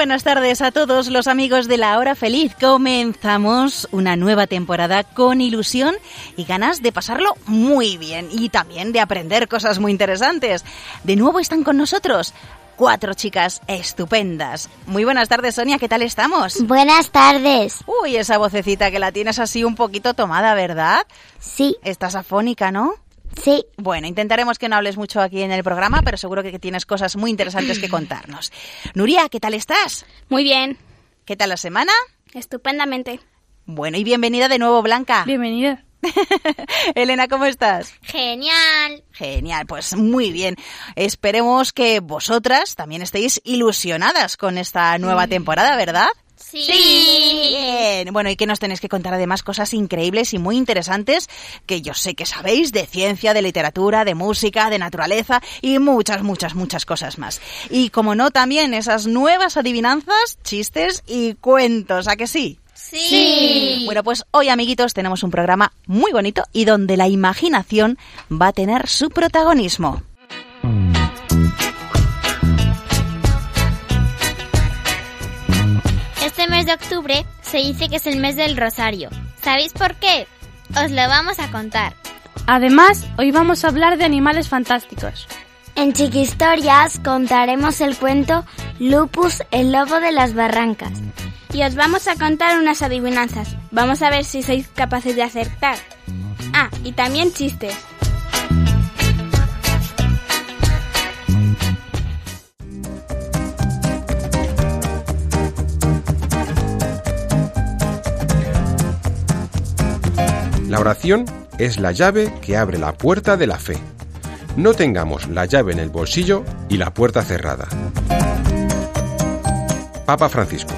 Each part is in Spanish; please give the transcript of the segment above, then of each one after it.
Buenas tardes a todos los amigos de la hora feliz. Comenzamos una nueva temporada con ilusión y ganas de pasarlo muy bien y también de aprender cosas muy interesantes. De nuevo están con nosotros cuatro chicas estupendas. Muy buenas tardes, Sonia, ¿qué tal estamos? Buenas tardes. Uy, esa vocecita que la tienes así un poquito tomada, ¿verdad? Sí, Estás afónica, ¿no? Sí. Bueno, intentaremos que no hables mucho aquí en el programa, pero seguro que tienes cosas muy interesantes que contarnos. Nuria, ¿qué tal estás? Muy bien, ¿Qué tal la semana? estupendamente. Bueno, y bienvenida de nuevo, Blanca. Bienvenida. Elena, ¿cómo estás? Genial. Genial, pues muy bien. Esperemos que vosotras también estéis ilusionadas con esta nueva temporada, ¿verdad? Sí. Bien. Bueno, y que nos tenéis que contar además cosas increíbles y muy interesantes que yo sé que sabéis de ciencia, de literatura, de música, de naturaleza y muchas, muchas, muchas cosas más. Y como no, también esas nuevas adivinanzas, chistes y cuentos, ¿a que sí? Sí. Bueno, pues hoy, amiguitos, tenemos un programa muy bonito y donde la imaginación va a tener su protagonismo. De octubre se dice que es el mes del rosario. ¿Sabéis por qué? Os lo vamos a contar. Además, hoy vamos a hablar de animales fantásticos. En Chiquistorias contaremos el cuento Lupus, el lobo de las barrancas. Y os vamos a contar unas adivinanzas. Vamos a ver si sois capaces de acertar. Ah, y también chistes. La oración es la llave que abre la puerta de la fe. No tengamos la llave en el bolsillo y la puerta cerrada. Papa Francisco.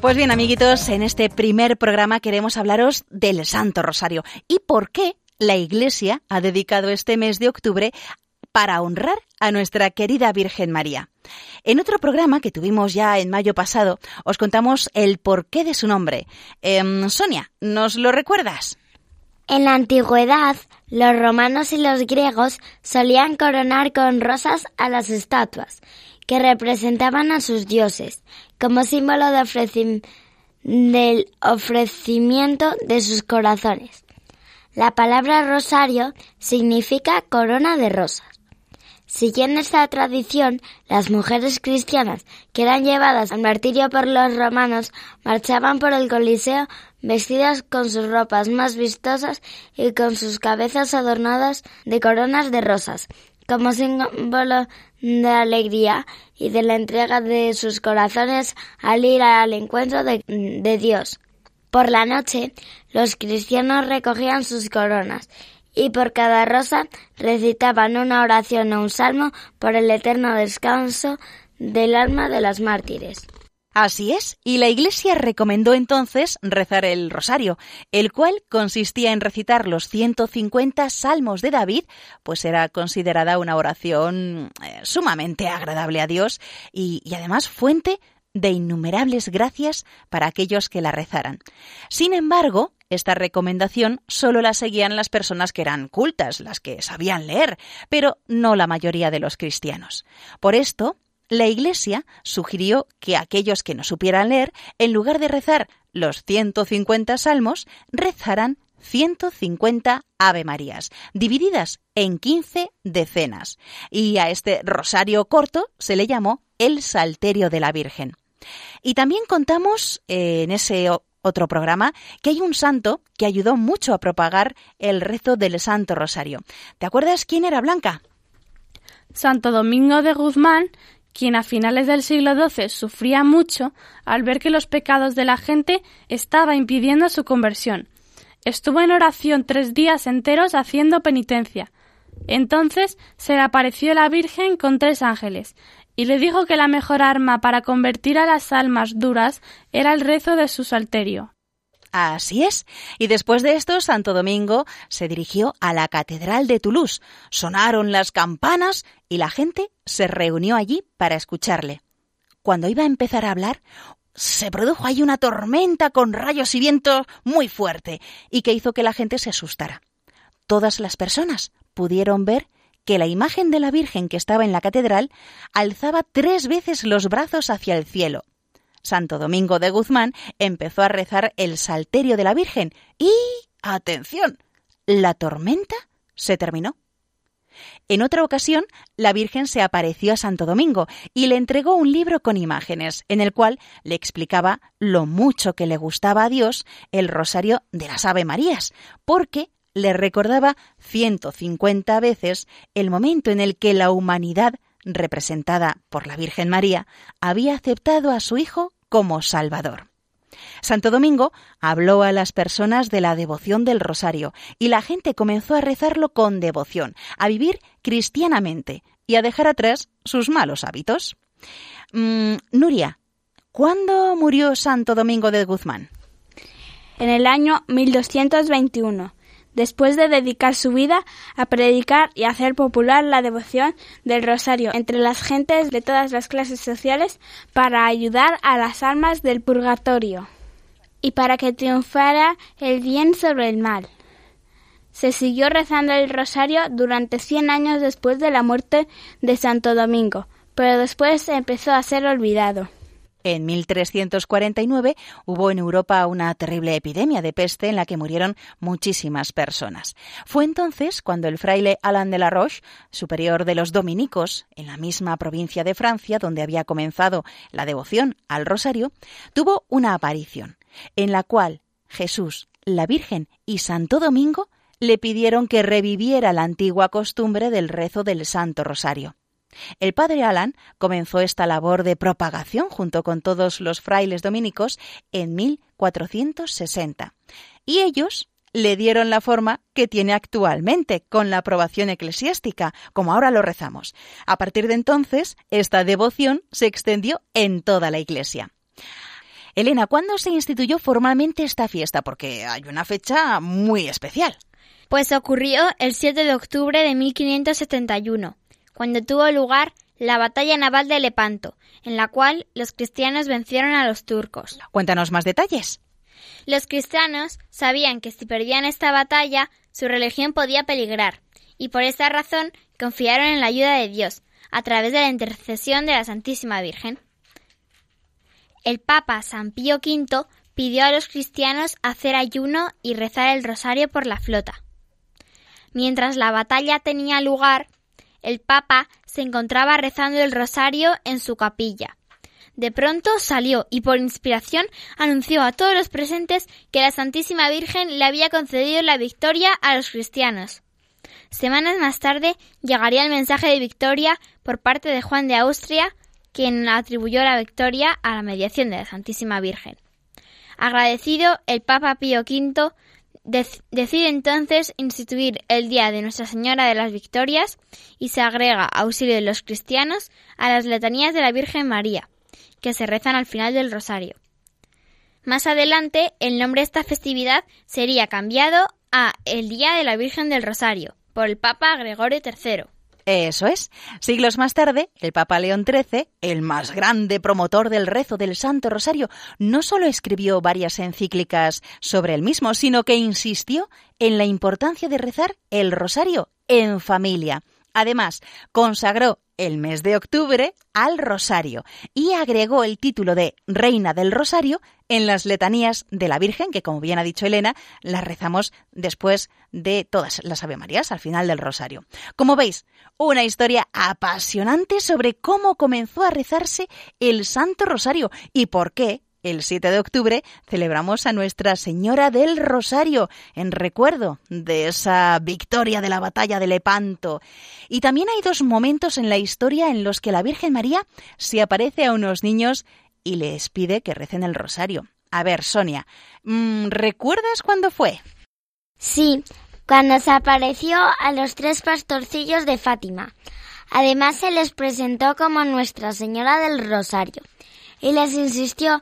Pues bien, amiguitos, en este primer programa queremos hablaros del Santo Rosario y por qué la Iglesia ha dedicado este mes de octubre para honrar a nuestra querida Virgen María. En otro programa que tuvimos ya en mayo pasado, os contamos el porqué de su nombre. Em, Sonia, ¿nos lo recuerdas? En la antigüedad, los romanos y los griegos solían coronar con rosas a las estatuas, que representaban a sus dioses, como símbolo del ofrecimiento de sus corazones. La palabra rosario significa corona de rosas. Siguiendo esta tradición, las mujeres cristianas que eran llevadas al martirio por los romanos marchaban por el Coliseo vestidas con sus ropas más vistosas y con sus cabezas adornadas de coronas de rosas, como símbolo de alegría y de la entrega de sus corazones al ir al encuentro de, Dios. Por la noche, los cristianos recogían sus coronas y por cada rosa recitaban una oración o un salmo por el eterno descanso del alma de las mártires. Así es, y la Iglesia recomendó entonces rezar el rosario, el cual consistía en recitar los 150 salmos de David, pues era considerada una oración eh, sumamente agradable a Dios y, además fuente de innumerables gracias para aquellos que la rezaran. Sin embargo, esta recomendación solo la seguían las personas que eran cultas, las que sabían leer, pero no la mayoría de los cristianos. Por esto, la Iglesia sugirió que aquellos que no supieran leer, en lugar de rezar los 150 salmos, rezaran 150 Ave Marías, divididas en 15 decenas. Y a este rosario corto se le llamó el Salterio de la Virgen. Y también contamos eh, en ese otro programa que hay un santo que ayudó mucho a propagar el rezo del Santo Rosario. ¿Te acuerdas quién era Blanca? Santo Domingo de Guzmán, quien a finales del siglo XII sufría mucho al ver que los pecados de la gente estaba impidiendo su conversión. estuvo en oración tres días enteros haciendo penitencia. Entonces se le apareció la Virgen con tres ángeles, y le dijo que la mejor arma para convertir a las almas duras era el rezo de su salterio. Así es. Y después de esto, Santo Domingo se dirigió a la Catedral de Toulouse. Sonaron las campanas y la gente se reunió allí para escucharle. Cuando iba a empezar a hablar, se produjo ahí una tormenta con rayos y viento muy fuerte y que hizo que la gente se asustara. Todas las personas pudieron ver que la imagen de la Virgen que estaba en la catedral alzaba tres veces los brazos hacia el cielo Santo Domingo de Guzmán empezó a rezar el Salterio de la Virgen y, atención, la tormenta se terminó. En otra ocasión, la Virgen se apareció a Santo Domingo y le entregó un libro con imágenes, en el cual le explicaba lo mucho que le gustaba a Dios el rosario de las Ave Marías, porque le recordaba 150 veces el momento en el que la humanidad, representada por la Virgen María, había aceptado a su Hijo como Salvador. Santo Domingo habló a las personas de la devoción del rosario y la gente comenzó a rezarlo con devoción, a vivir cristianamente y a dejar atrás sus malos hábitos. Mm, Nuria, ¿cuándo murió Santo Domingo de Guzmán? En el año 1221 después de dedicar su vida a predicar y hacer popular la devoción del rosario entre las gentes de todas las clases sociales para ayudar a las almas del purgatorio y para que triunfara el bien sobre el mal. Se siguió rezando el rosario durante cien años después de la muerte de Santo Domingo, pero después empezó a ser olvidado. En 1349 hubo en Europa una terrible epidemia de peste en la que murieron muchísimas personas. Fue entonces cuando el fraile Alain de la Roche, superior de los dominicos, en la misma provincia de Francia donde había comenzado la devoción al rosario, tuvo una aparición, en la cual Jesús, la Virgen y Santo Domingo le pidieron que reviviera la antigua costumbre del rezo del Santo Rosario. El padre Alan comenzó esta labor de propagación junto con todos los frailes dominicos en 1460 y ellos le dieron la forma que tiene actualmente, con la aprobación eclesiástica, como ahora lo rezamos. A partir de entonces, esta devoción se extendió en toda la Iglesia. Elena, ¿cuándo se instituyó formalmente esta fiesta? Porque hay una fecha muy especial. Pues ocurrió el 7 de octubre de 1571 cuando tuvo lugar la batalla naval de Lepanto, en la cual los cristianos vencieron a los turcos. Cuéntanos más detalles. Los cristianos sabían que si perdían esta batalla, su religión podía peligrar, y por esta razón confiaron en la ayuda de Dios, a través de la intercesión de la Santísima Virgen. El Papa San Pío V pidió a los cristianos hacer ayuno y rezar el rosario por la flota. Mientras la batalla tenía lugar, el Papa se encontraba rezando el rosario en su capilla. De pronto salió y por inspiración anunció a todos los presentes que la Santísima Virgen le había concedido la victoria a los cristianos. Semanas más tarde llegaría el mensaje de victoria por parte de Juan de Austria, quien atribuyó la victoria a la mediación de la Santísima Virgen. Agradecido, el Papa Pío V decide entonces instituir el Día de Nuestra Señora de las Victorias y se agrega auxilio de los cristianos a las letanías de la Virgen María, que se rezan al final del rosario. Más adelante, el nombre de esta festividad sería cambiado a el Día de la Virgen del Rosario por el Papa Gregorio III. Eso es. Siglos más tarde, el Papa León XIII, el más grande promotor del rezo del Santo Rosario, no solo escribió varias encíclicas sobre el mismo, sino que insistió en la importancia de rezar el rosario en familia. Además, consagró el mes de octubre al Rosario y agregó el título de Reina del Rosario en las letanías de la Virgen, que como bien ha dicho Elena, las rezamos después de todas las Ave Marías al final del Rosario. Como veis, una historia apasionante sobre cómo comenzó a rezarse el Santo Rosario y por qué el 7 de octubre celebramos a Nuestra Señora del Rosario en recuerdo de esa victoria de la batalla de Lepanto. Y también hay dos momentos en la historia en los que la Virgen María se aparece a unos niños y les pide que recen el rosario. A ver, Sonia, mm, ¿recuerdas cuándo fue? Sí, cuando se apareció a los tres pastorcillos de Fátima. Además se les presentó como Nuestra Señora del Rosario y les insistió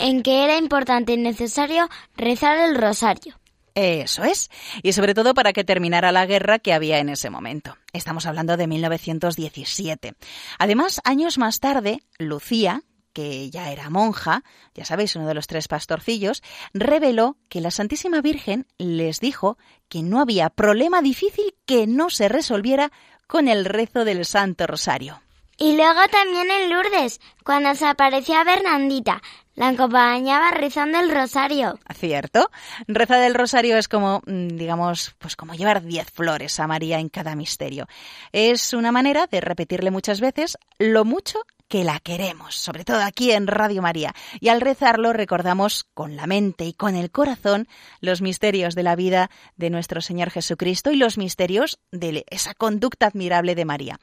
en que era importante y necesario rezar el rosario. Eso es. Y sobre todo para que terminara la guerra que había en ese momento. Estamos hablando de 1917. Además, años más tarde, Lucía, que ya era monja, ya sabéis, uno de los tres pastorcillos, reveló que la Santísima Virgen les dijo que no había problema difícil que no se resolviera con el rezo del Santo Rosario. Y luego también en Lourdes, cuando se aparecía Bernandita, la acompañaba rezando el rosario. ¿Cierto? Rezar el rosario es como, mm, digamos, pues como llevar diez flores a María en cada misterio. Es una manera de repetirle muchas veces lo mucho que la queremos, sobre todo aquí en Radio María. Y al rezarlo recordamos con la mente y con el corazón los misterios de la vida de nuestro Señor Jesucristo y los misterios de esa conducta admirable de María.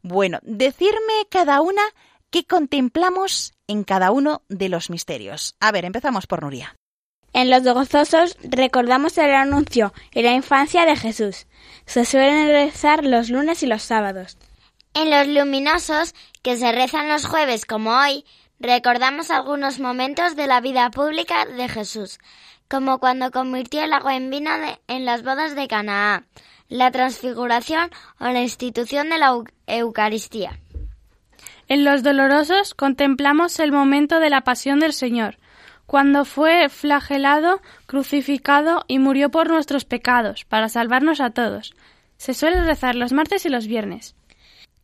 Bueno, decirme cada una qué contemplamos en cada uno de los misterios. A ver, empezamos por Nuria. En los gozosos recordamos el anuncio y la infancia de Jesús. Se suelen rezar los lunes y los sábados. En los luminosos, que se rezan los jueves como hoy, recordamos algunos momentos de la vida pública de Jesús, como cuando convirtió el agua en vino en las bodas de Canaá, la transfiguración o la institución de la Eucaristía. En los dolorosos contemplamos el momento de la pasión del Señor, cuando fue flagelado, crucificado y murió por nuestros pecados, para salvarnos a todos. Se suele rezar los martes y los viernes.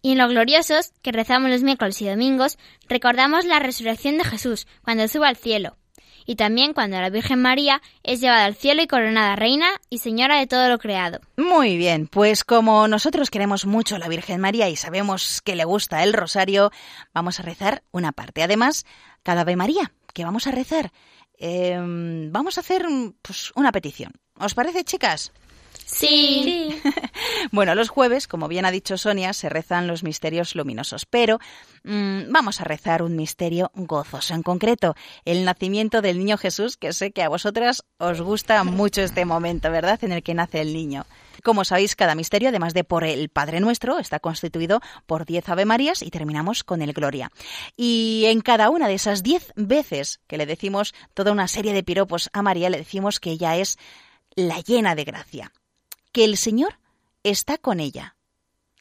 Y en los gloriosos, que rezamos los miércoles y domingos, recordamos la resurrección de Jesús, cuando sube al cielo. Y también cuando la Virgen María es llevada al cielo y coronada reina y señora de todo lo creado. Muy bien, pues como nosotros queremos mucho a la Virgen María y sabemos que le gusta el rosario, vamos a rezar una parte. Además, cada Ave María que vamos a rezar, em, vamos a hacer pues, una petición. ¿Os parece, chicas? Sí. bueno, los jueves, como bien ha dicho Sonia, se rezan los misterios luminosos, pero mm, vamos a rezar un misterio gozoso, en concreto el nacimiento del niño Jesús, que sé que a vosotras os gusta mucho este momento, ¿verdad?, en el que nace el niño. Como sabéis, cada misterio, además de por el Padre Nuestro, está constituido por diez Ave Marías y terminamos con el Gloria. Y en cada una de esas diez veces que le decimos toda una serie de piropos a María, le decimos que ella es la llena de gracia que el Señor está con ella.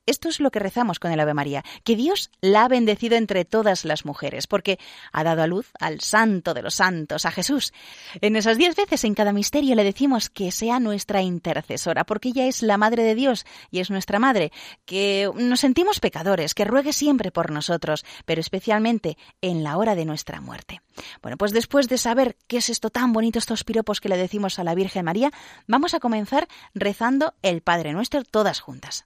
Esto es lo que rezamos con el Ave María, que Dios la ha bendecido entre todas las mujeres, porque ha dado a luz al Santo de los Santos, a Jesús. En esas diez veces en cada misterio le decimos que sea nuestra intercesora, porque ella es la Madre de Dios y es nuestra Madre, que nos sentimos pecadores, que ruegue siempre por nosotros, pero especialmente en la hora de nuestra muerte. Bueno, pues después de saber qué es esto tan bonito, estos piropos que le decimos a la Virgen María, vamos a comenzar rezando el Padre Nuestro todas juntas.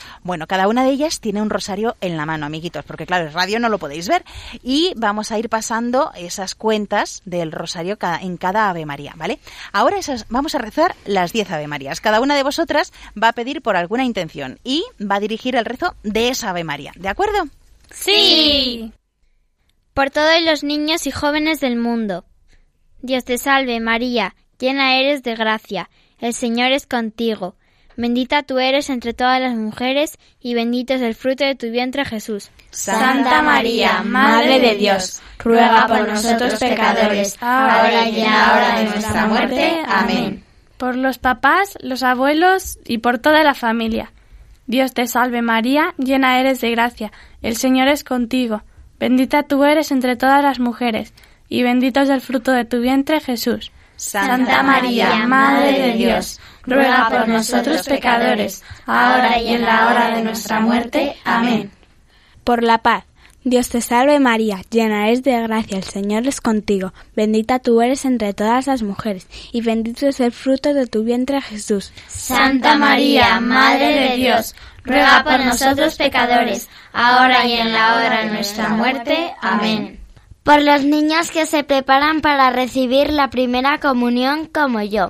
Bueno, cada una de ellas tiene un rosario en la mano, amiguitos, porque claro, el radio no lo podéis ver. Y vamos a ir pasando esas cuentas del rosario en cada Ave María, ¿vale? Ahora esas, vamos a rezar las 10 Ave Marías. Cada una de vosotras va a pedir por alguna intención y va a dirigir el rezo de esa Ave María, ¿de acuerdo? Sí. Por todos los niños y jóvenes del mundo. Dios te salve María, llena eres de gracia, el Señor es contigo. Bendita tú eres entre todas las mujeres, y bendito es el fruto de tu vientre Jesús. Santa María, Madre de Dios, ruega por nosotros pecadores, ahora y en la hora de nuestra muerte. Amén. Por los papás, los abuelos y por toda la familia. Dios te salve María, llena eres de gracia, el Señor es contigo. Bendita tú eres entre todas las mujeres, y bendito es el fruto de tu vientre Jesús. Santa María, Madre de Dios, ruega por nosotros pecadores, ahora y en la hora de nuestra muerte. Amén. Por la paz. Dios te salve María, llena eres de gracia, el Señor es contigo, bendita tú eres entre todas las mujeres, y bendito es el fruto de tu vientre Jesús. Santa María, Madre de Dios, ruega por nosotros pecadores, ahora y en la hora de nuestra muerte. Amén. Por los niños que se preparan para recibir la primera comunión como yo.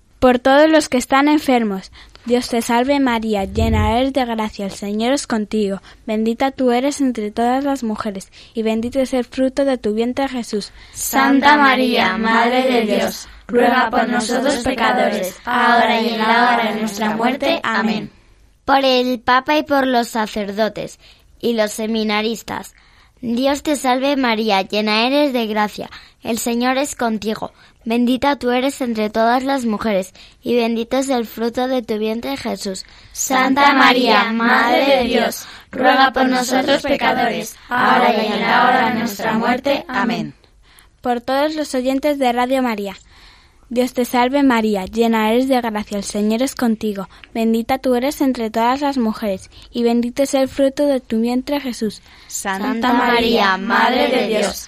Por todos los que están enfermos, Dios te salve María, llena eres de gracia, el Señor es contigo, bendita tú eres entre todas las mujeres, y bendito es el fruto de tu vientre Jesús. Santa María, Madre de Dios, ruega por nosotros pecadores, ahora y en la hora de nuestra muerte. Amén. Por el Papa y por los sacerdotes y los seminaristas. Dios te salve María, llena eres de gracia, el Señor es contigo. Bendita tú eres entre todas las mujeres, y bendito es el fruto de tu vientre Jesús. Santa María, Madre de Dios, ruega por nosotros pecadores, ahora y en la hora de nuestra muerte. Amén. Por todos los oyentes de Radio María. Dios te salve María, llena eres de gracia, el Señor es contigo, bendita tú eres entre todas las mujeres, y bendito es el fruto de tu vientre Jesús. Santa María, Madre de Dios,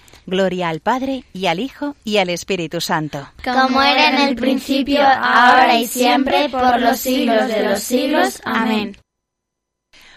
Gloria al Padre, y al Hijo, y al Espíritu Santo. Como era en el principio, ahora y siempre, por los siglos de los siglos. Amén.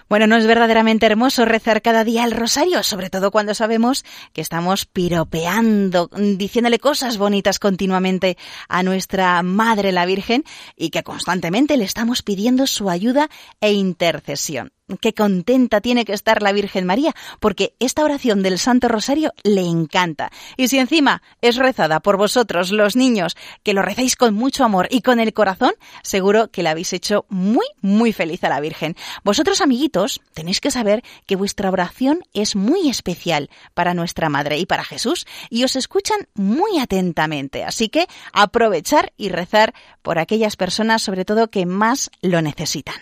Bueno, no es verdaderamente hermoso rezar cada día el rosario, sobre todo cuando sabemos que estamos piropeando, diciéndole cosas bonitas continuamente a nuestra Madre la Virgen y que constantemente le estamos pidiendo su ayuda e intercesión. Qué contenta tiene que estar la Virgen María, porque esta oración del Santo Rosario le encanta. Y si encima es rezada por vosotros, los niños, que lo rezáis con mucho amor y con el corazón, seguro que la habéis hecho muy, muy feliz a la Virgen. Vosotros, amiguitos, tenéis que saber que vuestra oración es muy especial para nuestra Madre y para Jesús, y os escuchan muy atentamente. Así que aprovechar y rezar por aquellas personas, sobre todo, que más lo necesitan.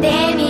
De mi Señor,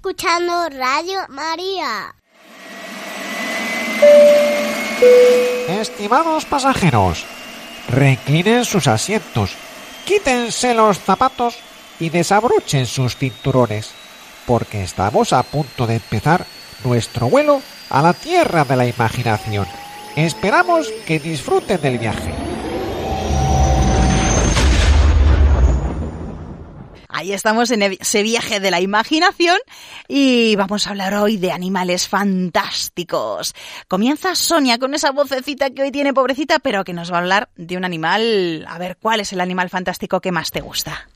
escuchando Radio María. Estimados pasajeros, reclinen sus asientos, quítense los zapatos y desabrochen sus cinturones, porque estamos a punto de empezar nuestro vuelo a la tierra de la imaginación. Esperamos que disfruten del viaje. Ahí estamos en ese viaje de la imaginación y vamos a hablar hoy de animales fantásticos. Comienza Sonia con esa vocecita que hoy tiene pobrecita, pero que nos va a hablar de un animal. A ver, ¿cuál es el animal fantástico que más te gusta?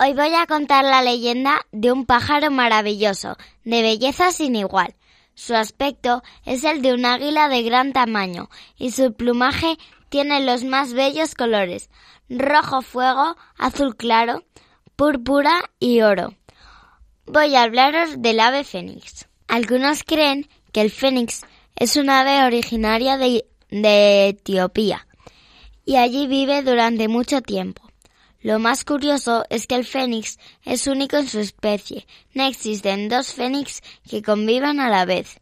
Hoy voy a contar la leyenda de un pájaro maravilloso, de belleza sin igual. Su aspecto es el de un águila de gran tamaño y su plumaje tiene los más bellos colores rojo fuego, azul claro, púrpura y oro. Voy a hablaros del ave fénix. Algunos creen que el fénix es un ave originaria de, de Etiopía y allí vive durante mucho tiempo. Lo más curioso es que el fénix es único en su especie. No existen dos fénix que convivan a la vez.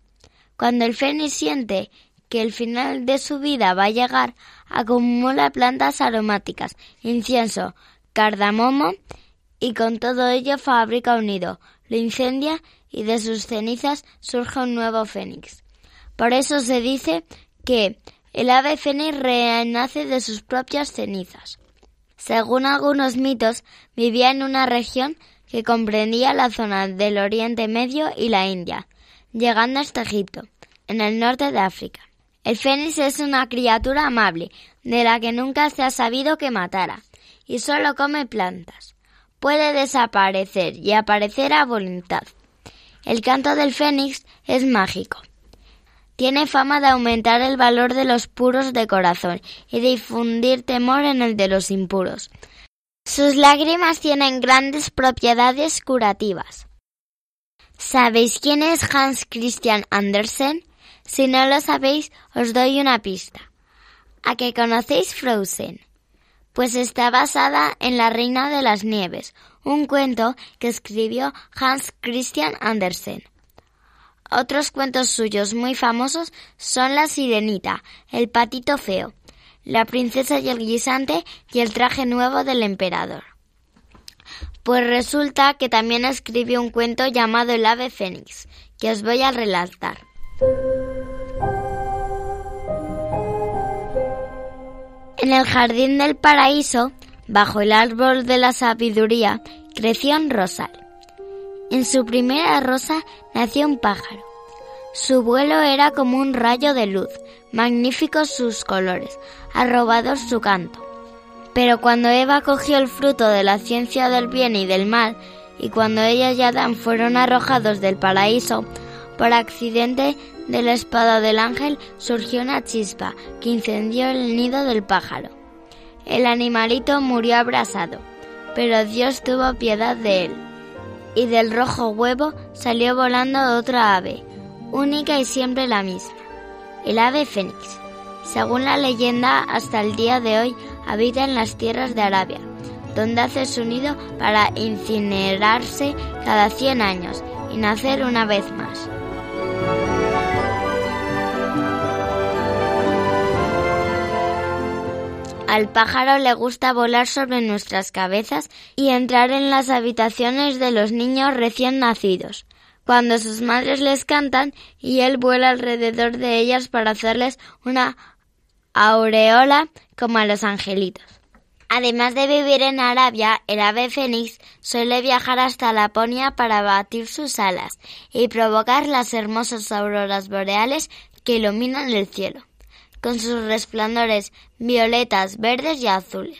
Cuando el fénix siente que el final de su vida va a llegar, acumula plantas aromáticas, incienso, cardamomo y con todo ello fabrica un nido, lo incendia y de sus cenizas surge un nuevo fénix. Por eso se dice que el ave fénix renace de sus propias cenizas. Según algunos mitos, vivía en una región que comprendía la zona del Oriente Medio y la India, llegando hasta Egipto, en el norte de África. El fénix es una criatura amable, de la que nunca se ha sabido que matara, y solo come plantas puede desaparecer y aparecer a voluntad. El canto del fénix es mágico. Tiene fama de aumentar el valor de los puros de corazón y difundir temor en el de los impuros. Sus lágrimas tienen grandes propiedades curativas. ¿Sabéis quién es Hans Christian Andersen? Si no lo sabéis, os doy una pista. ¿A que conocéis Frozen? Pues está basada en La Reina de las Nieves, un cuento que escribió Hans Christian Andersen. Otros cuentos suyos muy famosos son La Sirenita, El Patito Feo, La Princesa y el Guisante y El Traje Nuevo del Emperador. Pues resulta que también escribió un cuento llamado El Ave Fénix, que os voy a relatar. En el jardín del paraíso, bajo el árbol de la sabiduría, creció un rosal. En su primera rosa nació un pájaro. Su vuelo era como un rayo de luz, magníficos sus colores, arrobados su canto. Pero cuando Eva cogió el fruto de la ciencia del bien y del mal, y cuando ella y Adán fueron arrojados del paraíso, por accidente de la espada del ángel surgió una chispa que incendió el nido del pájaro. El animalito murió abrasado, pero Dios tuvo piedad de él. Y del rojo huevo salió volando otra ave, única y siempre la misma, el ave fénix. Según la leyenda, hasta el día de hoy habita en las tierras de Arabia, donde hace su nido para incinerarse cada 100 años y nacer una vez más. Al pájaro le gusta volar sobre nuestras cabezas y entrar en las habitaciones de los niños recién nacidos, cuando sus madres les cantan y él vuela alrededor de ellas para hacerles una aureola como a los angelitos. Además de vivir en Arabia, el ave fénix suele viajar hasta Laponia para batir sus alas y provocar las hermosas auroras boreales que iluminan el cielo con sus resplandores violetas, verdes y azules.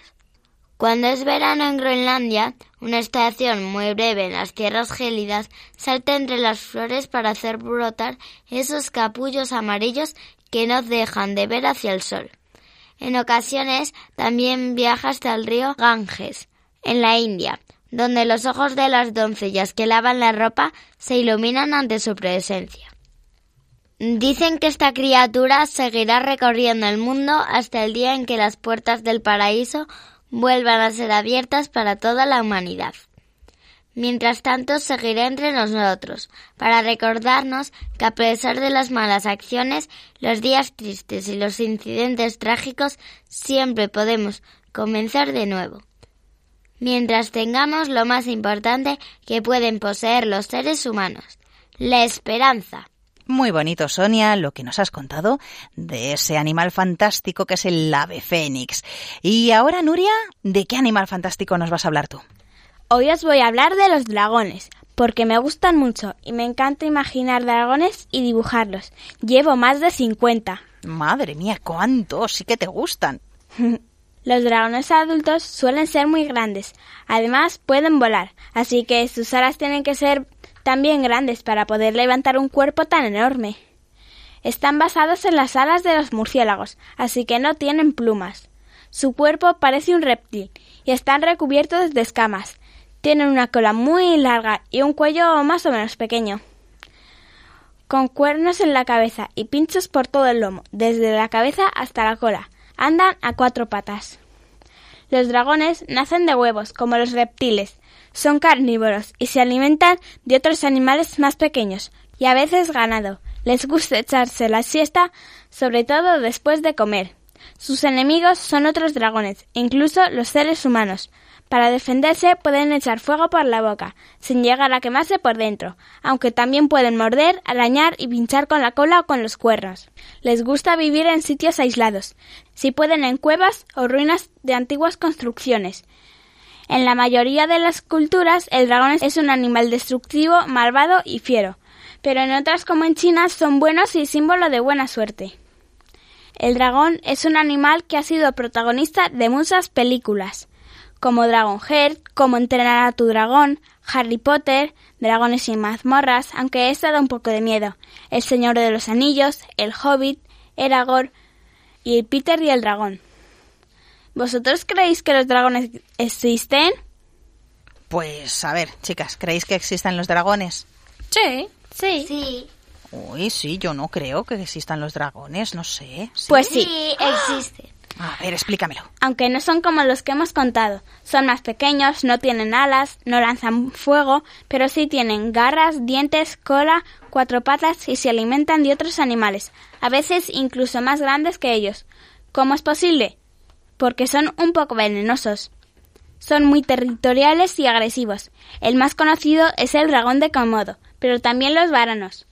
Cuando es verano en Groenlandia, una estación muy breve en las tierras gélidas, salta entre las flores para hacer brotar esos capullos amarillos que no dejan de ver hacia el sol. En ocasiones también viaja hasta el río Ganges, en la India, donde los ojos de las doncellas que lavan la ropa se iluminan ante su presencia. Dicen que esta criatura seguirá recorriendo el mundo hasta el día en que las puertas del paraíso vuelvan a ser abiertas para toda la humanidad. Mientras tanto, seguiré entre nosotros, para recordarnos que a pesar de las malas acciones, los días tristes y los incidentes trágicos, siempre podemos comenzar de nuevo. Mientras tengamos lo más importante que pueden poseer los seres humanos, la esperanza. Muy bonito, Sonia, lo que nos has contado de ese animal fantástico que es el ave fénix. Y ahora, Nuria, ¿de qué animal fantástico nos vas a hablar tú? Hoy os voy a hablar de los dragones, porque me gustan mucho y me encanta imaginar dragones y dibujarlos. Llevo más de 50. Madre mía, cuántos, sí que te gustan. Los dragones adultos suelen ser muy grandes. Además, pueden volar, así que sus alas tienen que ser también grandes para poder levantar un cuerpo tan enorme. Están basados en las alas de los murciélagos, así que no tienen plumas. Su cuerpo parece un reptil y están recubiertos de escamas, tienen una cola muy larga y un cuello más o menos pequeño. Con cuernos en la cabeza y pinchos por todo el lomo, desde la cabeza hasta la cola. Andan a cuatro patas. Los dragones nacen de huevos, como los reptiles. Son carnívoros y se alimentan de otros animales más pequeños y a veces ganado. Les gusta echarse la siesta, sobre todo después de comer. Sus enemigos son otros dragones, incluso los seres humanos. Para defenderse pueden echar fuego por la boca, sin llegar a quemarse por dentro, aunque también pueden morder, arañar y pinchar con la cola o con los cuernos. Les gusta vivir en sitios aislados, si pueden en cuevas o ruinas de antiguas construcciones. En la mayoría de las culturas el dragón es un animal destructivo, malvado y fiero, pero en otras como en China son buenos y símbolo de buena suerte. El dragón es un animal que ha sido protagonista de muchas películas como Dragonheart, como entrenar a tu dragón, Harry Potter, Dragones y mazmorras, aunque esta da un poco de miedo, El Señor de los Anillos, El Hobbit, Eragor y Peter y el Dragón. ¿Vosotros creéis que los dragones existen? Pues a ver, chicas, ¿creéis que existen los dragones? Sí. Sí. Sí. Uy, sí, yo no creo que existan los dragones, no sé. Pues sí. Sí, existe. A ver, explícamelo. Aunque no son como los que hemos contado. Son más pequeños, no tienen alas, no lanzan fuego, pero sí tienen garras, dientes, cola, cuatro patas y se alimentan de otros animales, a veces incluso más grandes que ellos. ¿Cómo es posible? Porque son un poco venenosos. Son muy territoriales y agresivos. El más conocido es el dragón de Komodo, pero también los varanos.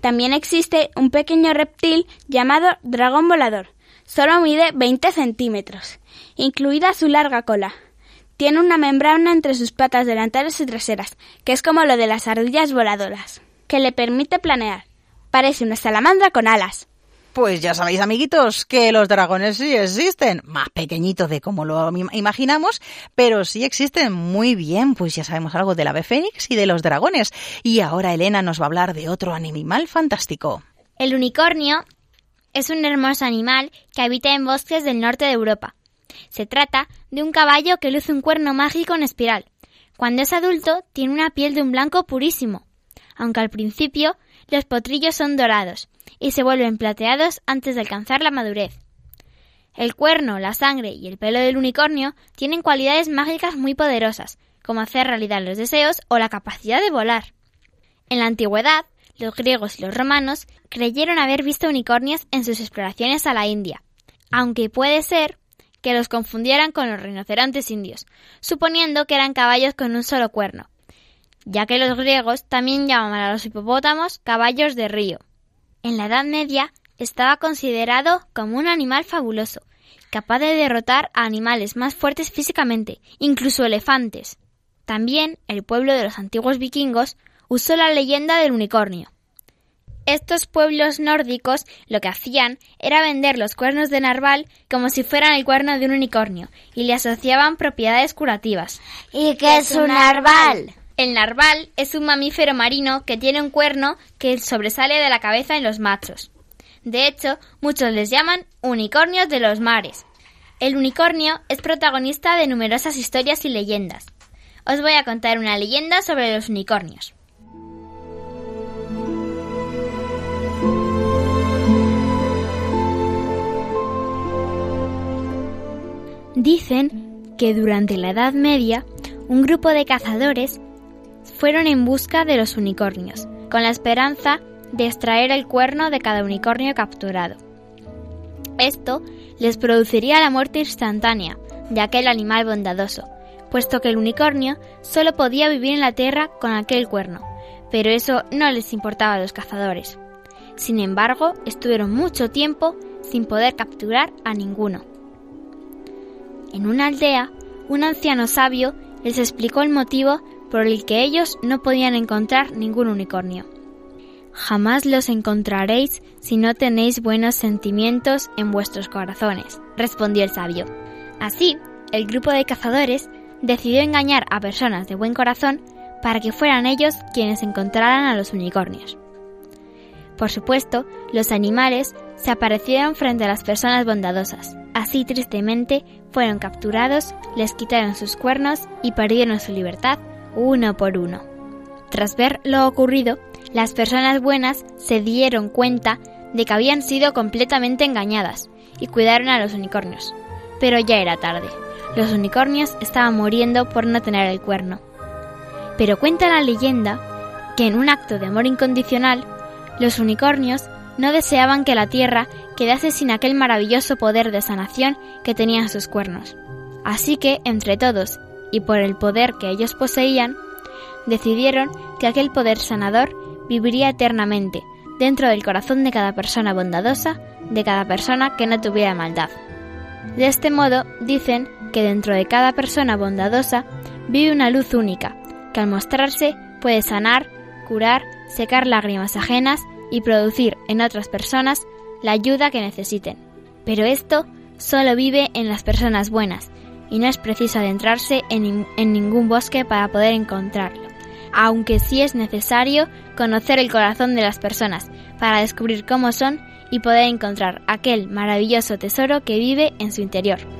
También existe un pequeño reptil llamado dragón volador. Solo mide 20 centímetros, incluida su larga cola. Tiene una membrana entre sus patas delanteras y traseras, que es como lo de las ardillas voladoras, que le permite planear. Parece una salamandra con alas. Pues ya sabéis, amiguitos, que los dragones sí existen, más pequeñitos de como lo imaginamos, pero sí existen muy bien, pues ya sabemos algo del ave fénix y de los dragones. Y ahora Elena nos va a hablar de otro animal fantástico. El unicornio es un hermoso animal que habita en bosques del norte de Europa. Se trata de un caballo que luce un cuerno mágico en espiral. Cuando es adulto tiene una piel de un blanco purísimo, aunque al principio los potrillos son dorados y se vuelven plateados antes de alcanzar la madurez. El cuerno, la sangre y el pelo del unicornio tienen cualidades mágicas muy poderosas, como hacer realidad los deseos o la capacidad de volar. En la antigüedad, los griegos y los romanos creyeron haber visto unicornios en sus exploraciones a la India, aunque puede ser que los confundieran con los rinocerontes indios, suponiendo que eran caballos con un solo cuerno, ya que los griegos también llamaban a los hipopótamos caballos de río. En la Edad Media estaba considerado como un animal fabuloso, capaz de derrotar a animales más fuertes físicamente, incluso elefantes. También el pueblo de los antiguos vikingos usó la leyenda del unicornio. Estos pueblos nórdicos lo que hacían era vender los cuernos de narval como si fueran el cuerno de un unicornio y le asociaban propiedades curativas. ¿Y qué es un narval? El narval es un mamífero marino que tiene un cuerno que sobresale de la cabeza en los machos. De hecho, muchos les llaman unicornios de los mares. El unicornio es protagonista de numerosas historias y leyendas. Os voy a contar una leyenda sobre los unicornios. Dicen que durante la Edad Media un grupo de cazadores fueron en busca de los unicornios, con la esperanza de extraer el cuerno de cada unicornio capturado. Esto les produciría la muerte instantánea de aquel animal bondadoso, puesto que el unicornio solo podía vivir en la tierra con aquel cuerno, pero eso no les importaba a los cazadores. Sin embargo, estuvieron mucho tiempo sin poder capturar a ninguno. En una aldea, un anciano sabio les explicó el motivo por el que ellos no podían encontrar ningún unicornio. Jamás los encontraréis si no tenéis buenos sentimientos en vuestros corazones, respondió el sabio. Así, el grupo de cazadores decidió engañar a personas de buen corazón para que fueran ellos quienes encontraran a los unicornios. Por supuesto, los animales se aparecieron frente a las personas bondadosas. Así tristemente fueron capturados, les quitaron sus cuernos y perdieron su libertad uno por uno. Tras ver lo ocurrido, las personas buenas se dieron cuenta de que habían sido completamente engañadas y cuidaron a los unicornios. Pero ya era tarde. Los unicornios estaban muriendo por no tener el cuerno. Pero cuenta la leyenda que en un acto de amor incondicional, los unicornios no deseaban que la tierra quedase sin aquel maravilloso poder de sanación que tenían sus cuernos. Así que, entre todos, y por el poder que ellos poseían, decidieron que aquel poder sanador viviría eternamente dentro del corazón de cada persona bondadosa, de cada persona que no tuviera maldad. De este modo, dicen que dentro de cada persona bondadosa vive una luz única, que al mostrarse puede sanar, curar, secar lágrimas ajenas y producir en otras personas la ayuda que necesiten. Pero esto solo vive en las personas buenas y no es preciso adentrarse en, en, ningún bosque para poder encontrarlo, aunque sí es necesario conocer el corazón de las personas para descubrir cómo son y poder encontrar aquel maravilloso tesoro que vive en su interior.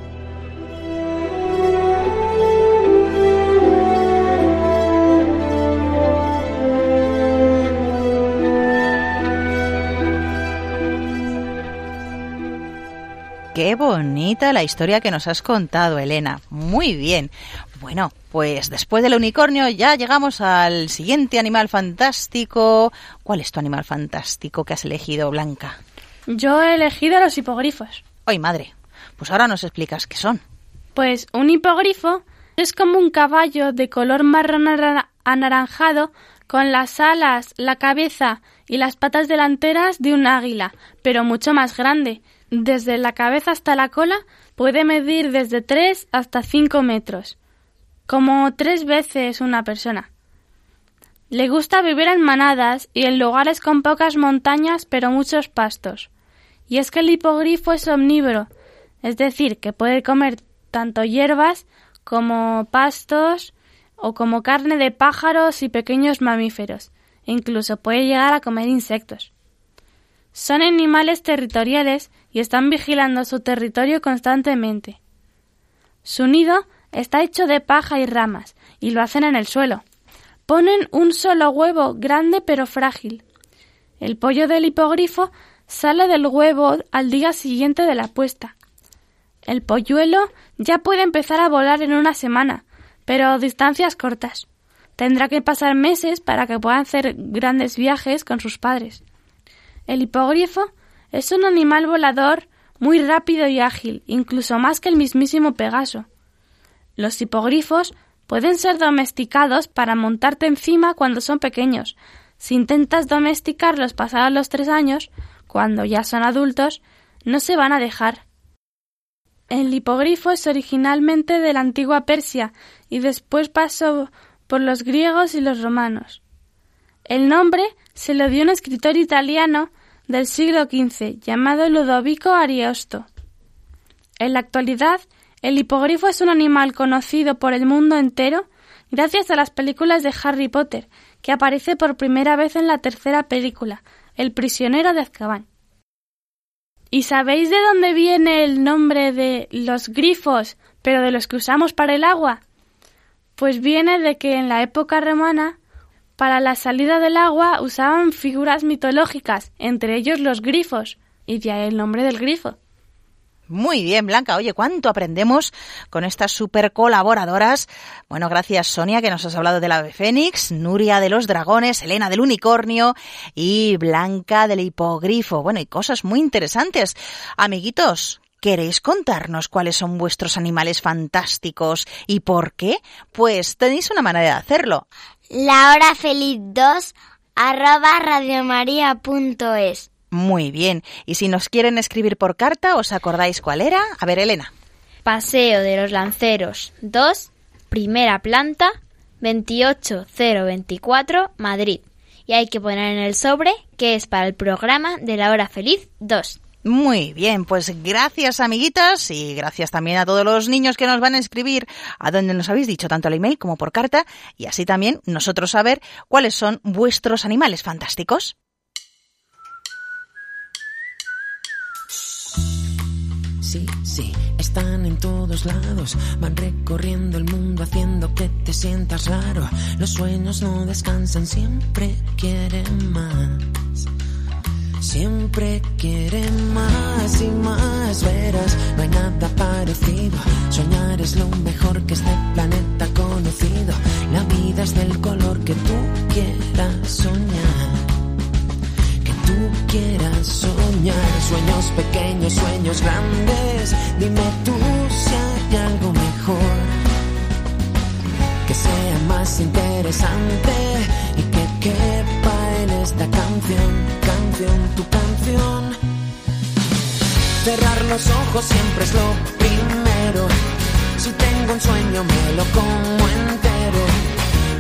Qué bonita la historia que nos has contado, Elena. Muy bien. Bueno, pues después del unicornio ya llegamos al siguiente animal fantástico. ¿Cuál es tu animal fantástico que has elegido, Blanca? Yo he elegido los hipogrifos. ¡Ay, madre! Pues ahora nos explicas qué son. Pues un hipogrifo es como un caballo de color marrón anaranjado con las alas, la cabeza y las patas delanteras de un águila, pero mucho más grande desde la cabeza hasta la cola puede medir desde 3 hasta 5 metros, como tres veces una persona. Le gusta vivir en manadas y en lugares con pocas montañas pero muchos pastos. Y es que el hipogrifo es omnívoro, es decir, que puede comer tanto hierbas como pastos o como carne de pájaros y pequeños mamíferos, e incluso puede llegar a comer insectos. Son animales territoriales y están vigilando su territorio constantemente. Su nido está hecho de paja y ramas, y lo hacen en el suelo. Ponen un solo huevo grande pero frágil. El pollo del hipogrifo sale del huevo al día siguiente de la puesta. El polluelo ya puede empezar a volar en una semana, pero distancias cortas. Tendrá que pasar meses para que pueda hacer grandes viajes con sus padres. El hipogrifo es un animal volador muy rápido y ágil, incluso más que el mismísimo Pegaso. Los hipogrifos pueden ser domesticados para montarte encima cuando son pequeños. Si intentas domesticarlos pasados los tres años, cuando ya son adultos, no se van a dejar. El hipogrifo es originalmente de la antigua Persia y después pasó por los griegos y los romanos. El nombre se lo dio un escritor italiano del siglo XV llamado Ludovico Ariosto. En la actualidad, el hipogrifo es un animal conocido por el mundo entero gracias a las películas de Harry Potter, que aparece por primera vez en la tercera película, El prisionero de Azkaban. ¿Y sabéis de dónde viene el nombre de los grifos, pero de los que usamos para el agua? Pues viene de que en la época romana para la salida del agua usaban figuras mitológicas, entre ellos los grifos, y ahí el nombre del grifo. Muy bien, Blanca. Oye, ¿cuánto aprendemos con estas super colaboradoras? Bueno, gracias Sonia que nos has hablado del ave fénix, Nuria de los dragones, Elena del unicornio y Blanca del hipogrifo. Bueno, y cosas muy interesantes. Amiguitos, ¿Queréis contarnos cuáles son vuestros animales fantásticos y por qué? Pues tenéis una manera de hacerlo. La hora feliz 2 arroba radiomaria.es muy bien. Y si nos quieren escribir por carta, ¿os acordáis cuál era? A ver, Elena. Paseo de los Lanceros 2, primera planta, 28024, Madrid. Y hay que poner en el sobre que es para el programa de la hora feliz 2. Muy bien, pues gracias amiguitas y gracias también a todos los niños que nos van a escribir a donde nos habéis dicho tanto al email como por carta y así también nosotros saber cuáles son vuestros animales fantásticos. Sí, sí, están en todos lados, van recorriendo el mundo haciendo que te sientas raro. Los sueños no descansan, siempre quieren más. Siempre quieren más y más, verás, no hay nada parecido. Soñar es lo mejor que este planeta conocido. La vida es del color que tú quieras soñar tú quieras soñar. Sueños pequeños, sueños grandes. Dime tú si hay algo mejor. Que sea más interesante y que quepa en esta canción, canción, tu canción. Cerrar los ojos siempre es lo primero. Si tengo un sueño me lo como entero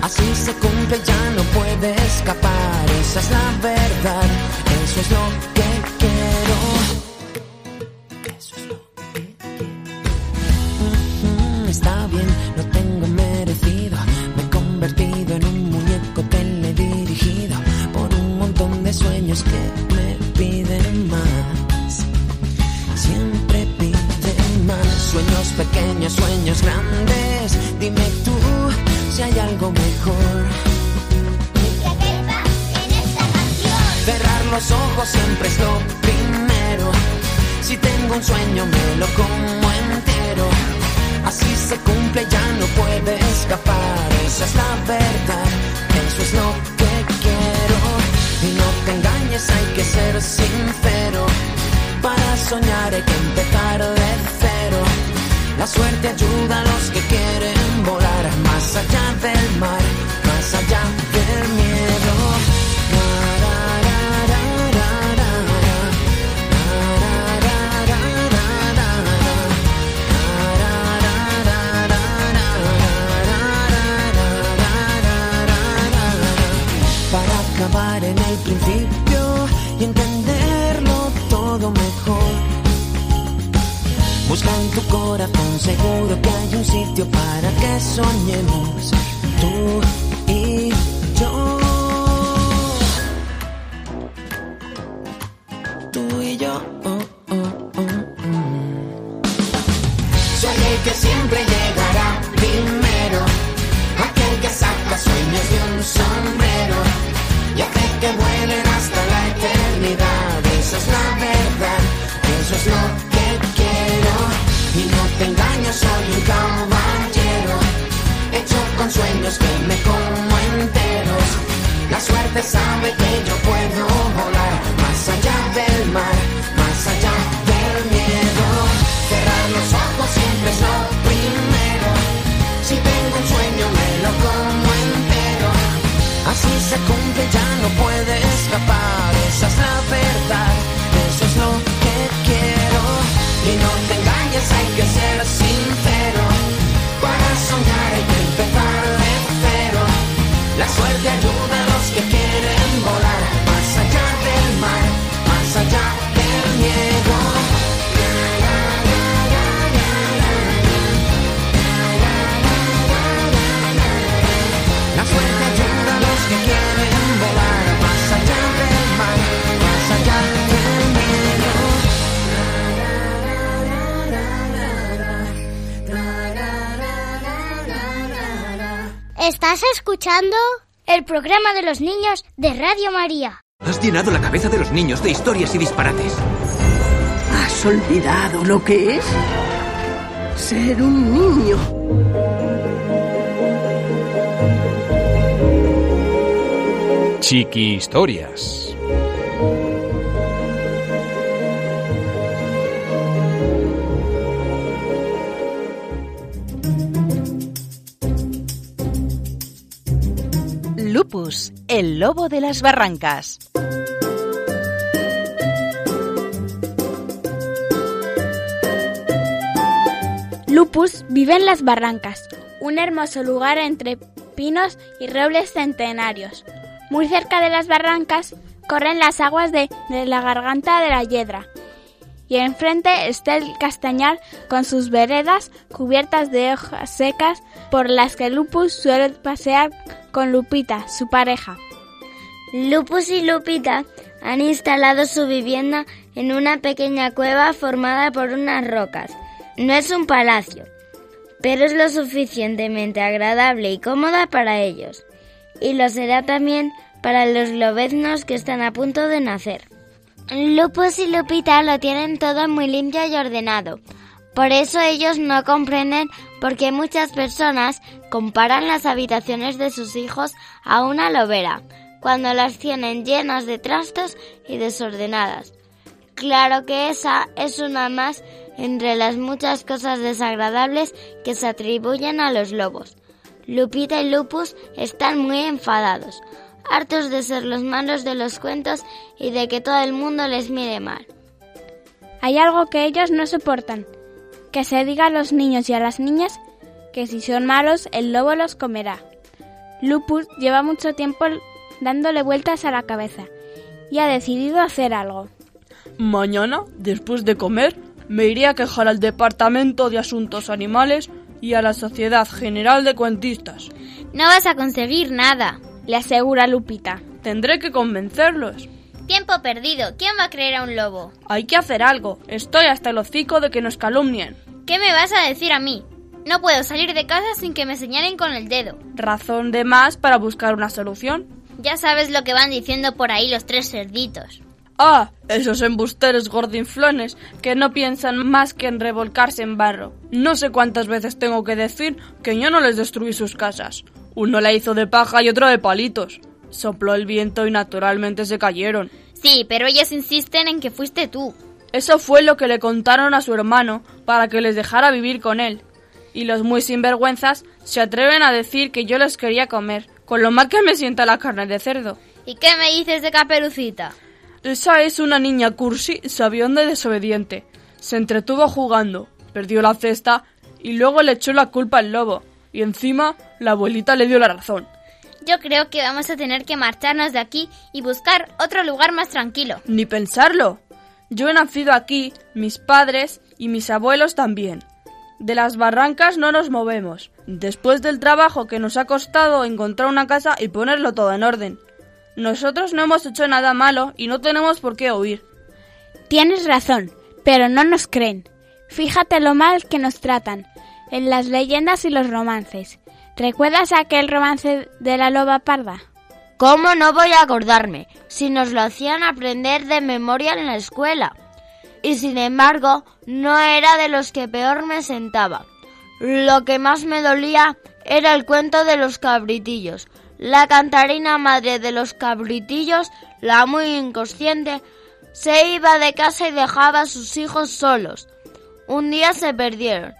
Así se cumple, ya no puede escapar. Esa es la verdad, eso es lo que quiero. Siempre es lo primero. Si tengo un sueño me lo como entero. Así se cumple, ya no puede escapar. Esa es la verdad, eso es lo que quiero. Y no te engañes, hay que ser sincero. Para soñar hay que empezar de cero. La suerte ayuda a los que quieren volar más allá del mar, más allá todo mejor. Busca en tu corazón, seguro que hay un sitio para que soñemos. Tú Estás escuchando el programa de los niños de Radio María. Has llenado la cabeza de los niños de historias y disparates. Has ¿Has olvidado lo que es ser un niño? Chiqui Historias. Lupus, el lobo de las barrancas. Lupus vive en las barrancas, un hermoso lugar entre pinos y robles centenarios. Muy cerca de las barrancas corren las aguas de, la garganta de la Hiedra, y enfrente está el castañar con sus veredas cubiertas de hojas secas por las que Lupus suele pasear con Lupita, su pareja. Lupus y Lupita han instalado su vivienda en una pequeña cueva formada por unas rocas. No es un palacio, pero es lo suficientemente agradable y cómoda para ellos. Y lo será también para los lobeznos que están a punto de nacer. Lupus y Lupita lo tienen todo muy limpio y ordenado. Por eso ellos no comprenden por qué muchas personas comparan las habitaciones de sus hijos a una lobera, cuando las tienen llenas de trastos y desordenadas. Claro que esa es una más entre las muchas cosas desagradables que se atribuyen a los lobos. Lupita y Lupus están muy enfadados, hartos de ser los malos de los cuentos y de que todo el mundo les mire mal. Hay algo que ellos no soportan, que se diga a los niños y a las niñas que si son malos el lobo los comerá. Lupus lleva mucho tiempo dándole vueltas a la cabeza y ha decidido hacer algo. Mañana, después de comer, me iré a quejar al Departamento de Asuntos Animales y a la Sociedad General de Cuentistas. No vas a conseguir nada, le asegura Lupita. Tendré que convencerlos. Tiempo perdido. ¿Quién va a creer a un lobo? Hay que hacer algo. Estoy hasta el hocico de que nos calumnien. ¿Qué me vas a decir a mí? No puedo salir de casa sin que me señalen con el dedo. Razón de más para buscar una solución. Ya sabes lo que van diciendo por ahí los tres cerditos. Ah, esos embusteros gordinflones que no piensan más que en revolcarse en barro. No sé cuántas veces tengo que decir que yo no les destruí sus casas. Uno la hizo de paja y otro de palitos. Sopló el viento y naturalmente se cayeron. Sí, pero ellas insisten en que fuiste tú. Eso fue lo que le contaron a su hermano para que les dejara vivir con él. Y los muy sinvergüenzas se atreven a decir que yo les quería comer, con lo mal que me sienta la carne de cerdo. ¿Y qué me dices de Caperucita? Esa es una niña cursi, sabionda y desobediente. Se entretuvo jugando, perdió la cesta y luego le echó la culpa al lobo. Y encima la abuelita le dio la razón. Yo creo que vamos a tener que marcharnos de aquí y buscar otro lugar más tranquilo. Ni pensarlo. Yo he nacido aquí, mis padres y mis abuelos también. De las barrancas no nos movemos, después del trabajo que nos ha costado encontrar una casa y ponerlo todo en orden. Nosotros no hemos hecho nada malo y no tenemos por qué huir. Tienes razón, pero no nos creen. Fíjate lo mal que nos tratan en las leyendas y los romances. ¿Recuerdas aquel romance de la loba parda? ¿Cómo no voy a acordarme si nos lo hacían aprender de memoria en la escuela? Y sin embargo, no era de los que peor me sentaba. Lo que más me dolía era el cuento de los cabritillos. La cantarina madre de los cabritillos, la muy inconsciente, se iba de casa y dejaba a sus hijos solos. Un día se perdieron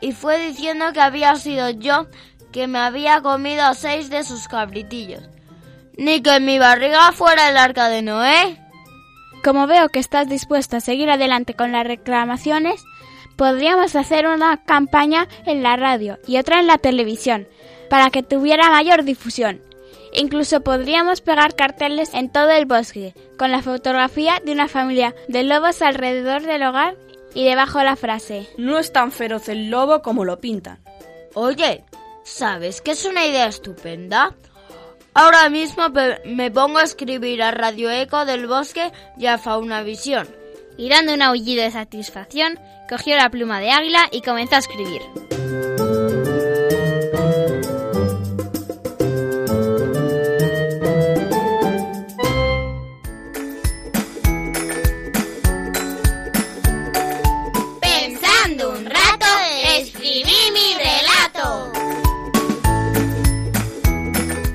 y fue diciendo que había sido yo que me había comido seis de sus cabritillos. Ni que mi barriga fuera el arca de Noé. Como veo que estás dispuesto a seguir adelante con las reclamaciones, podríamos hacer una campaña en la radio y otra en la televisión, para que tuviera mayor difusión. Incluso podríamos pegar carteles en todo el bosque, con la fotografía de una familia de lobos alrededor del hogar y debajo la frase No es tan feroz el lobo como lo pintan. Oye, ¿sabes que es una idea estupenda? Ahora mismo me pongo a escribir a Radio Eco del Bosque y a Fauna Visión. Y dando un aullido de satisfacción, cogió la pluma de águila y comenzó a escribir.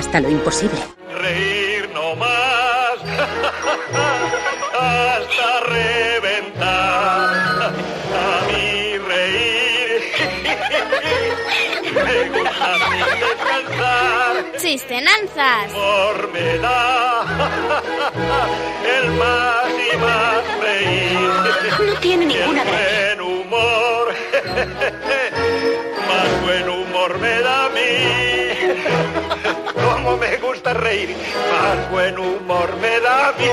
Hasta lo imposible. Reír no más hasta reventar. A mí reír me gusta sin descansar. ¡Chistenanzas! Me da el más y más reír. No tiene ninguna el buen humor, más buen humor me da a mí. Me gusta reír, más buen humor me da a mí.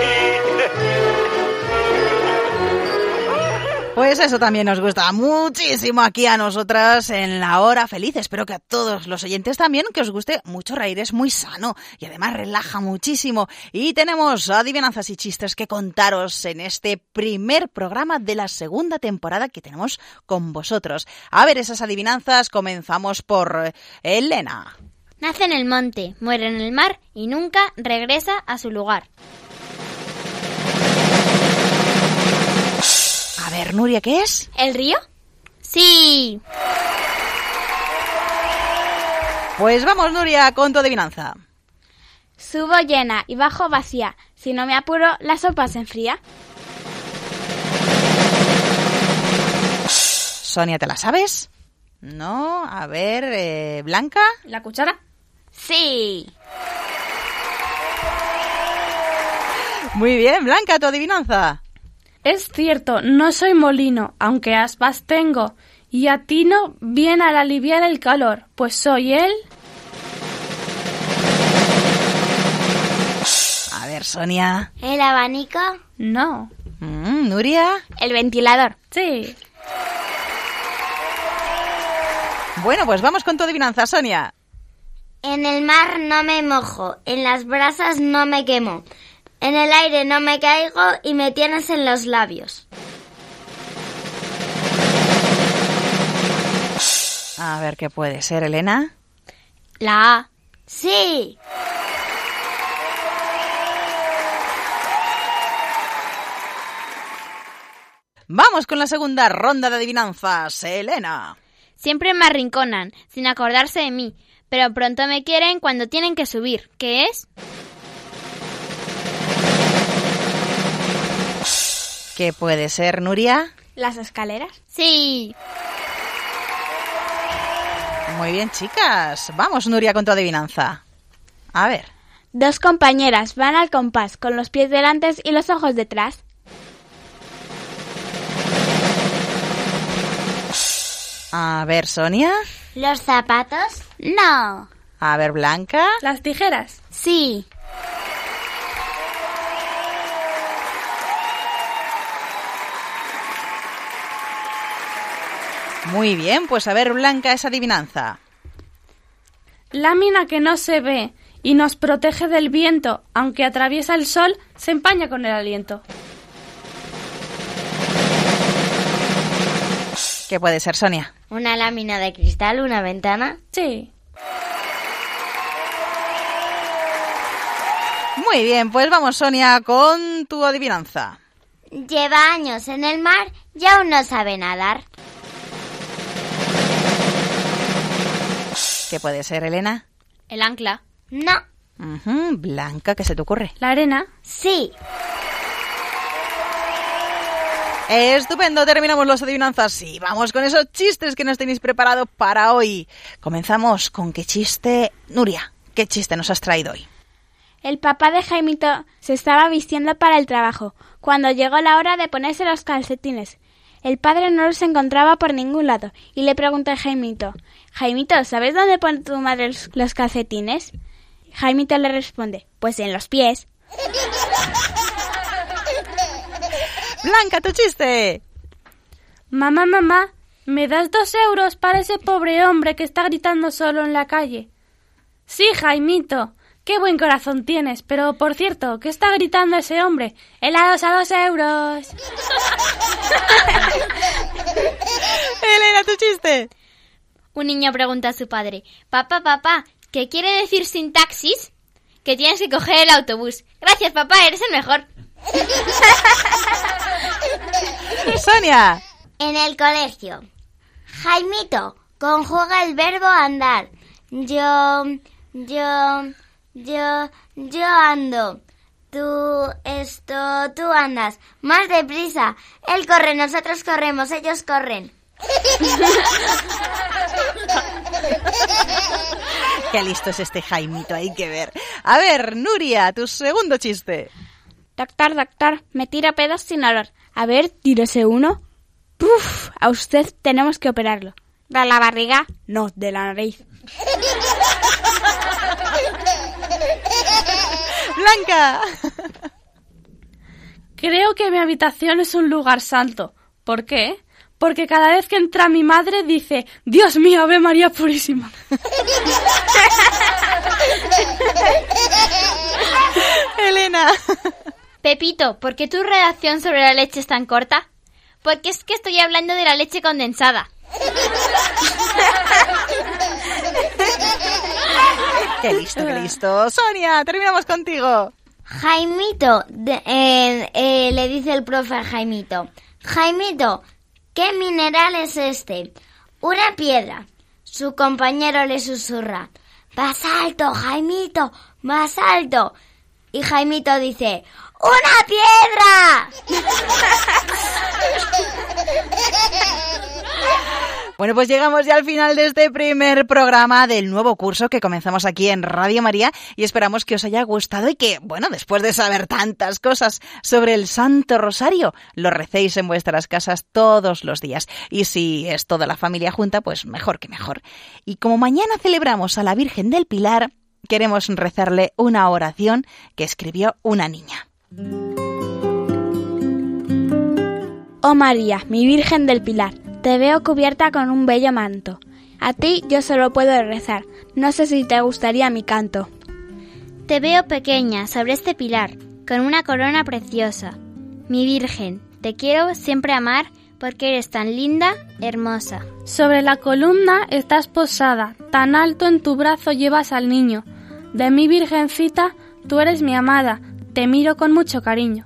Pues eso también nos gusta muchísimo aquí a nosotras en la hora feliz. Espero que a todos los oyentes también que os guste mucho reír. Es muy sano y además relaja muchísimo. Y tenemos adivinanzas y chistes que contaros en este primer programa de la segunda temporada que tenemos con vosotros. A ver esas adivinanzas. Comenzamos por eh, Elena. Nace en el monte, muere en el mar y nunca regresa a su lugar. A ver, Nuria, ¿qué es? ¿El río? Sí. Pues vamos, Nuria, con tu adivinanza. Subo llena y bajo vacía. Si no me apuro, la sopa se enfría. Sonia, ¿te la sabes? No, a ver, eh, Blanca. ¿La cuchara? Sí. Muy bien, Blanca, tu adivinanza. Es cierto, no soy molino, aunque aspas tengo, y atino bien al aliviar el calor, pues soy él. A ver, Sonia. ¿El abanico? No. Mm, Nuria. El ventilador. Sí. Bueno, pues vamos con tu adivinanza, Sonia. En el mar no me mojo, en las brasas no me quemo, en el aire no me caigo y me tienes en los labios. A ver qué puede ser, Elena. La A. Sí. Vamos con la segunda ronda de adivinanzas, Elena. Siempre me arrinconan, sin acordarse de mí, pero pronto me quieren cuando tienen que subir. ¿Qué es? ¿Qué puede ser, Nuria? ¿Las escaleras? Sí. Muy bien, chicas. Vamos, Nuria, con tu adivinanza. A ver. Dos compañeras van al compás con los pies delante y los ojos detrás. A ver, Sonia. ¿Los zapatos? No. A ver, Blanca. ¿Las tijeras? Sí. Muy bien, pues a ver, Blanca, esa adivinanza. Lámina que no se ve y nos protege del viento, aunque atraviesa el sol, se empaña con el aliento. ¿Qué puede ser, Sonia? ¿Una lámina de cristal, una ventana? Sí. Muy bien, pues vamos, Sonia, con tu adivinanza. Lleva años en el mar y aún no sabe nadar. ¿Qué puede ser, Elena? El ancla. No. Blanca, ¿qué se te ocurre? ¿La arena? Sí. Estupendo, terminamos los adivinanzas y vamos con esos chistes que nos tenéis preparado para hoy. Comenzamos con qué chiste, Nuria, qué chiste nos has traído hoy. El papá de Jaimito se estaba vistiendo para el trabajo, cuando llegó la hora de ponerse los calcetines. El padre no los encontraba por ningún lado y le preguntó a Jaimito, Jaimito, ¿sabes dónde pone tu madre los calcetines? Jaimito le responde, pues en los pies. Blanca, tu chiste. Mamá, mamá, ¿me das dos euros para ese pobre hombre que está gritando solo en la calle? Sí, Jaimito. Qué buen corazón tienes, pero por cierto, ¿qué está gritando ese hombre? ¡Helados a dos euros! Elena, tu chiste. Un niño pregunta a su padre, papá, papá, ¿qué quiere decir sintaxis? Que tienes que coger el autobús. Gracias, papá, eres el mejor. Sonia. En el colegio. Jaimito, conjuga el verbo andar. Yo, yo, yo, yo ando. Tú, esto, tú andas. Más deprisa. Él corre, nosotros corremos, ellos corren. Qué listo es este Jaimito, hay que ver. A ver, Nuria, tu segundo chiste. Doctor, doctor, me tira pedos sin olor. A ver, tírese uno. Puf, a usted tenemos que operarlo. ¿De la barriga? No, de la nariz. Blanca. Creo que mi habitación es un lugar santo. ¿Por qué? Porque cada vez que entra mi madre dice, Dios mío, Ave María Purísima. Elena. Pepito, ¿por qué tu redacción sobre la leche es tan corta? Porque es que estoy hablando de la leche condensada. qué listo, qué listo. Sonia, terminamos contigo. Jaimito, de- eh, eh, le dice el profe a Jaimito. Jaimito, ¿qué mineral es este? Una piedra. Su compañero le susurra. Más alto, Jaimito, más alto. Y Jaimito dice, ¡Una piedra! Bueno, pues llegamos ya al final de este primer programa del nuevo curso que comenzamos aquí en Radio María y esperamos que os haya gustado y que, bueno, después de saber tantas cosas sobre el Santo Rosario, lo recéis en vuestras casas todos los días. Y si es toda la familia junta, pues mejor que mejor. Y como mañana celebramos a la Virgen del Pilar, queremos rezarle una oración que escribió una niña. Oh María, mi Virgen del Pilar, te veo cubierta con un bello manto. A ti yo solo puedo rezar. No sé si te gustaría mi canto. Te veo pequeña sobre este pilar, con una corona preciosa. Mi Virgen, te quiero siempre amar porque eres tan linda, hermosa. Sobre la columna estás posada, tan alto en tu brazo llevas al niño. De mi virgencita, tú eres mi amada, te miro con mucho cariño.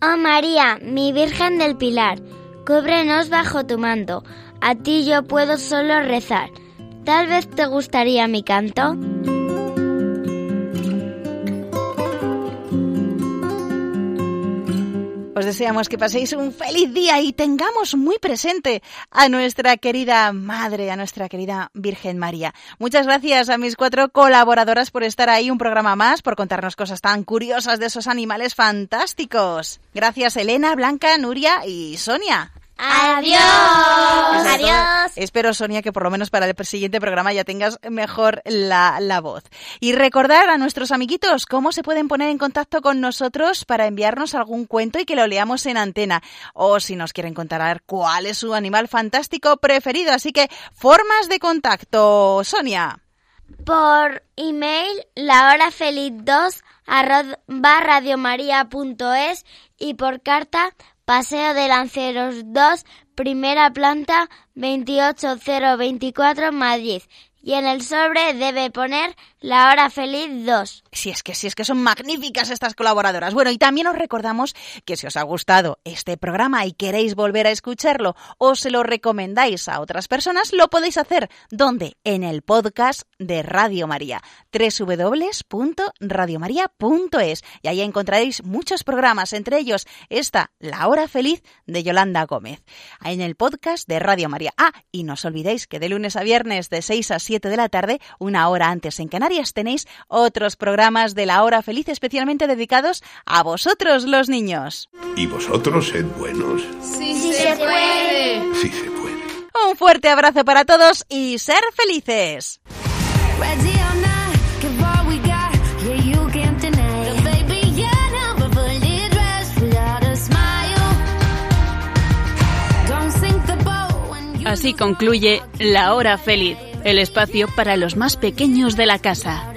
Oh María, mi Virgen del Pilar, cúbrenos bajo tu manto. A ti yo puedo solo rezar. Tal vez te gustaría mi canto. Os deseamos que paséis un feliz día y tengamos muy presente a nuestra querida Madre, a nuestra querida Virgen María. Muchas gracias a mis cuatro colaboradoras por estar ahí un programa más, por contarnos cosas tan curiosas de esos animales fantásticos. Gracias Elena, Blanca, Nuria y Sonia. Adiós. Adiós. Espero, Sonia, que por lo menos para el siguiente programa ya tengas mejor la, la voz. Y recordar a nuestros amiguitos cómo se pueden poner en contacto con nosotros para enviarnos algún cuento y que lo leamos en antena. O si nos quieren contar cuál es su animal fantástico preferido. Así que, formas de contacto, Sonia. Por email, lahorafeliz2 arroba radiomaria.es y por carta, Paseo de Lanceros 2, primera planta, 28024, Madrid. Y en el sobre debe poner La Hora Feliz 2. Si es que si es que son magníficas estas colaboradoras. Bueno, y también os recordamos que si os ha gustado este programa y queréis volver a escucharlo o se lo recomendáis a otras personas, lo podéis hacer. ¿Dónde? En el podcast de Radio María, www.radiomaria.es. Y ahí encontraréis muchos programas, entre ellos esta, La Hora Feliz de Yolanda Gómez, en el podcast de Radio María. Ah, y no os olvidéis que de lunes a viernes de 6 a 7 de la tarde, una hora antes en Canarias, tenéis otros programas de La Hora Feliz especialmente dedicados a vosotros, los niños. ¿Y vosotros sed buenos? Sí, sí se puede. Sí se puede. Un fuerte abrazo para todos y ser felices. Así concluye La Hora Feliz, el espacio para los más pequeños de la casa.